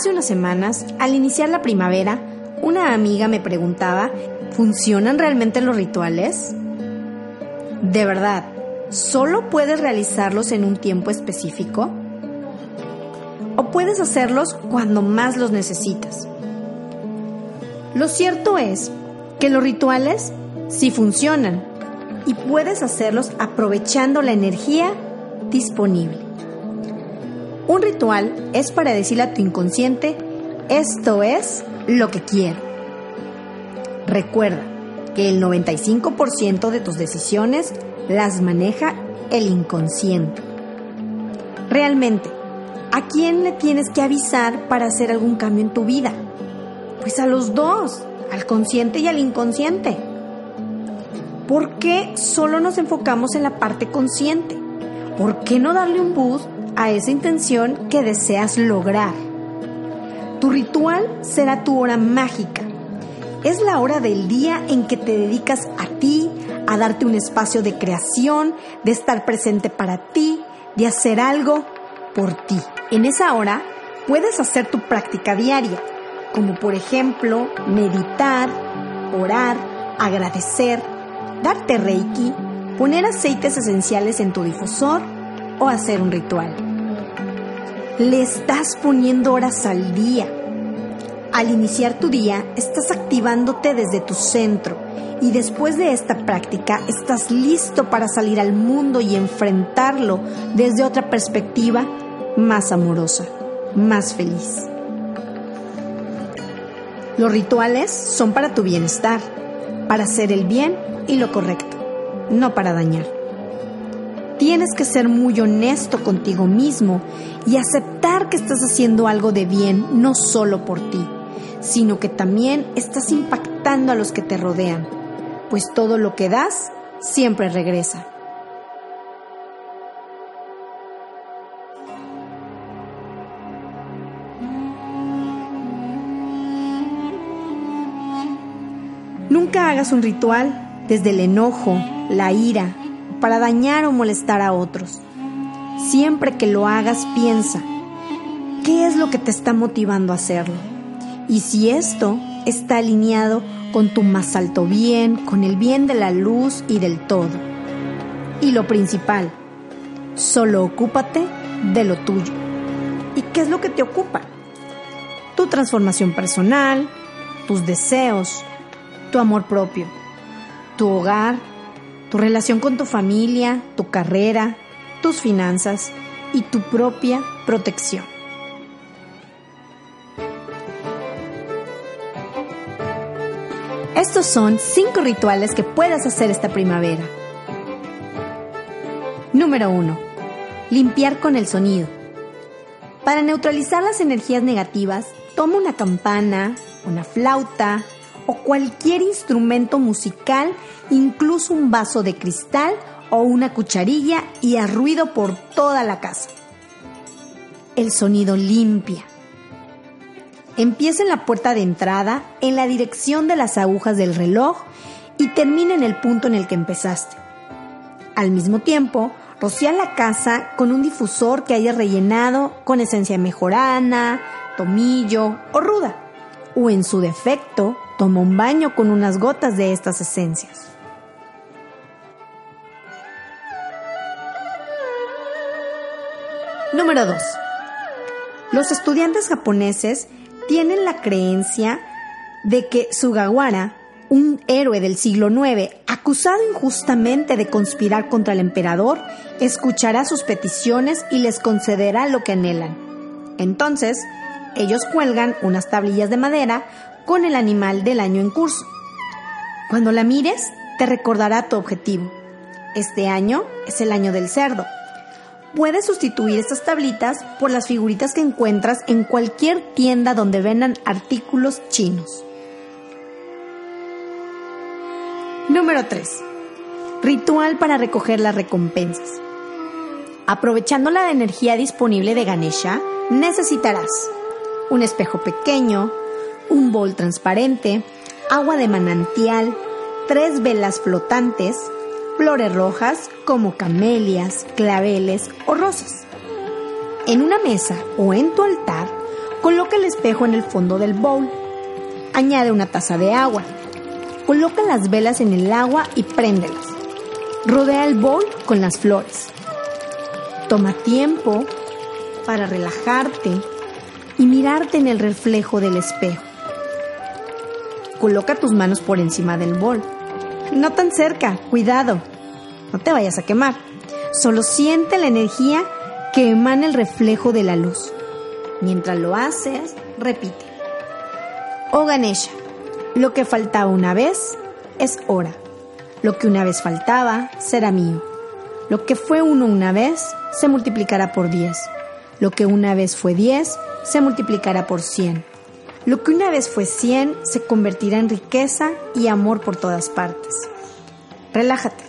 Hace unas semanas, al iniciar la primavera, una amiga me preguntaba, ¿funcionan realmente los rituales? De verdad, ¿solo puedes realizarlos en un tiempo específico? ¿O puedes hacerlos cuando más los necesitas? Lo cierto es que los rituales sí funcionan y puedes hacerlos aprovechando la energía disponible. Un ritual es para decirle a tu inconsciente, esto es lo que quiero. Recuerda que el 95% de tus decisiones las maneja el inconsciente. Realmente, ¿a quién le tienes que avisar para hacer algún cambio en tu vida? Pues a los dos, al consciente y al inconsciente. ¿Por qué solo nos enfocamos en la parte consciente? ¿Por qué no darle un boost a esa intención que deseas lograr? Tu ritual será tu hora mágica. Es la hora del día en que te dedicas a ti, a darte un espacio de creación, de estar presente para ti, de hacer algo por ti. En esa hora puedes hacer tu práctica diaria, como por ejemplo meditar, orar, agradecer, darte reiki, poner aceites esenciales en tu difusor o hacer un ritual. Le estás poniendo horas al día. Al iniciar tu día, estás activándote desde tu centro y después de esta práctica estás listo para salir al mundo y enfrentarlo desde otra perspectiva más amorosa, más feliz. Los rituales son para tu bienestar, para hacer el bien y lo correcto, no para dañar. Tienes que ser muy honesto contigo mismo y aceptar que estás haciendo algo de bien no solo por ti, sino que también estás impactando a los que te rodean, pues todo lo que das siempre regresa. Nunca hagas un ritual desde el enojo, la ira, para dañar o molestar a otros. Siempre que lo hagas, piensa, ¿qué es lo que te está motivando a hacerlo? Y si esto está alineado con tu más alto bien, con el bien de la luz y del todo. Y lo principal, solo ocúpate de lo tuyo. ¿Y qué es lo que te ocupa? Tu transformación personal, tus deseos, tu amor propio, tu hogar, tu relación con tu familia, tu carrera, tus finanzas y tu propia protección. Estos son cinco rituales que puedes hacer esta primavera. Número 1. Limpiar con el sonido. Para neutralizar las energías negativas, toma una campana, una flauta o cualquier instrumento musical, incluso un vaso de cristal o una cucharilla y haz ruido por toda la casa. El sonido limpia. Empieza en la puerta de entrada, en la dirección de las agujas del reloj y termina en el punto en el que empezaste. Al mismo tiempo, rocía la casa con un difusor que hayas rellenado con esencia mejorana, tomillo o ruda, o en su defecto, toma un baño con unas gotas de estas esencias. Número 2. Los estudiantes japoneses tienen la creencia de que Sugawara, un héroe del siglo IX, acusado injustamente de conspirar contra el emperador, escuchará sus peticiones y les concederá lo que anhelan. Entonces, ellos cuelgan unas tablillas de madera con el animal del año en curso. Cuando la mires, te recordará tu objetivo. Este año es el año del cerdo. Puedes sustituir estas tablitas por las figuritas que encuentras en cualquier tienda donde vendan artículos chinos. Número 3. Ritual para recoger las recompensas. Aprovechando la energía disponible de Ganesha, necesitarás un espejo pequeño, un bol transparente, agua de manantial, tres velas flotantes, flores rojas como camelias, claveles o rosas. En una mesa o en tu altar, coloca el espejo en el fondo del bowl. Añade una taza de agua. Coloca las velas en el agua y préndelas. Rodea el bowl con las flores. Toma tiempo para relajarte y mirarte en el reflejo del espejo. Coloca tus manos por encima del bol. No tan cerca, cuidado. No te vayas a quemar. Solo siente la energía que emana el reflejo de la luz. Mientras lo haces, repite. Oh Ganesha, lo que faltaba una vez es hora. Lo que una vez faltaba será mío. Lo que fue uno una vez se multiplicará por diez. Lo que una vez fue diez se multiplicará por cien. Lo que una vez fue cien se convertirá en riqueza y amor por todas partes. Relájate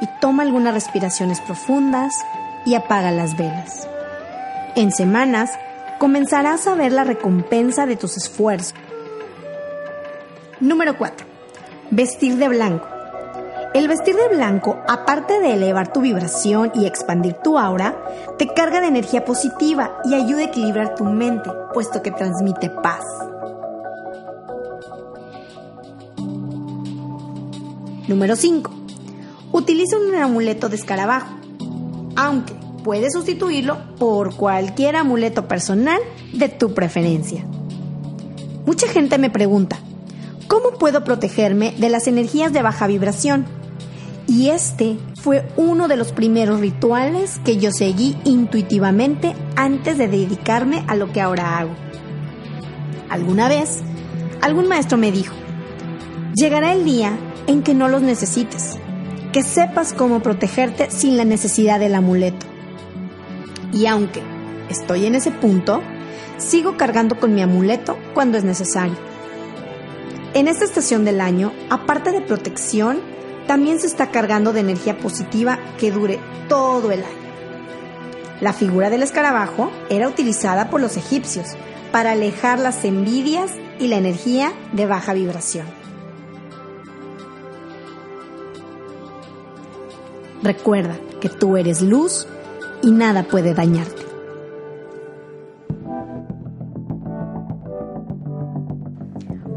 y toma algunas respiraciones profundas y apaga las velas. En semanas comenzarás a ver la recompensa de tus esfuerzos. Número 4. Vestir de blanco. El vestir de blanco, aparte de elevar tu vibración y expandir tu aura, te carga de energía positiva y ayuda a equilibrar tu mente, puesto que transmite paz. Número 5. Utiliza un amuleto de escarabajo, aunque puedes sustituirlo por cualquier amuleto personal de tu preferencia. Mucha gente me pregunta, ¿cómo puedo protegerme de las energías de baja vibración? Y este fue uno de los primeros rituales que yo seguí intuitivamente antes de dedicarme a lo que ahora hago. Alguna vez, algún maestro me dijo, llegará el día en que no los necesites, que sepas cómo protegerte sin la necesidad del amuleto. Y aunque estoy en ese punto, sigo cargando con mi amuleto cuando es necesario. En esta estación del año, aparte de protección, también se está cargando de energía positiva que dure todo el año. La figura del escarabajo era utilizada por los egipcios para alejar las envidias y la energía de baja vibración. Recuerda que tú eres luz y nada puede dañarte.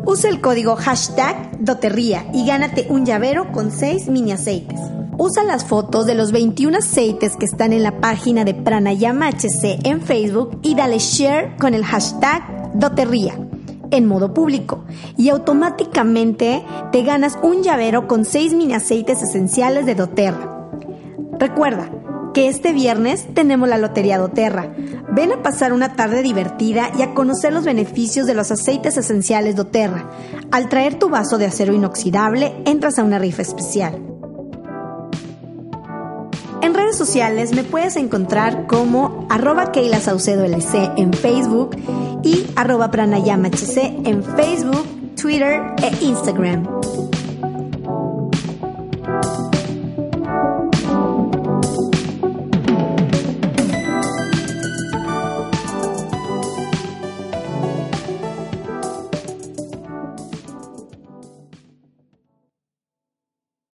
Usa el código hashtag doterría y gánate un llavero con 6 mini aceites. Usa las fotos de los 21 aceites que están en la página de Pranayama HC en Facebook y dale share con el hashtag doterría en modo público y automáticamente te ganas un llavero con 6 mini aceites esenciales de doTERRA. Recuerda que este viernes tenemos la Lotería doTERRA. Ven a pasar una tarde divertida y a conocer los beneficios de los aceites esenciales doTERRA. Al traer tu vaso de acero inoxidable, entras a una rifa especial. En redes sociales me puedes encontrar como arroba Keila Saucedo LC en Facebook y arroba Pranayama HC en Facebook, Twitter e Instagram.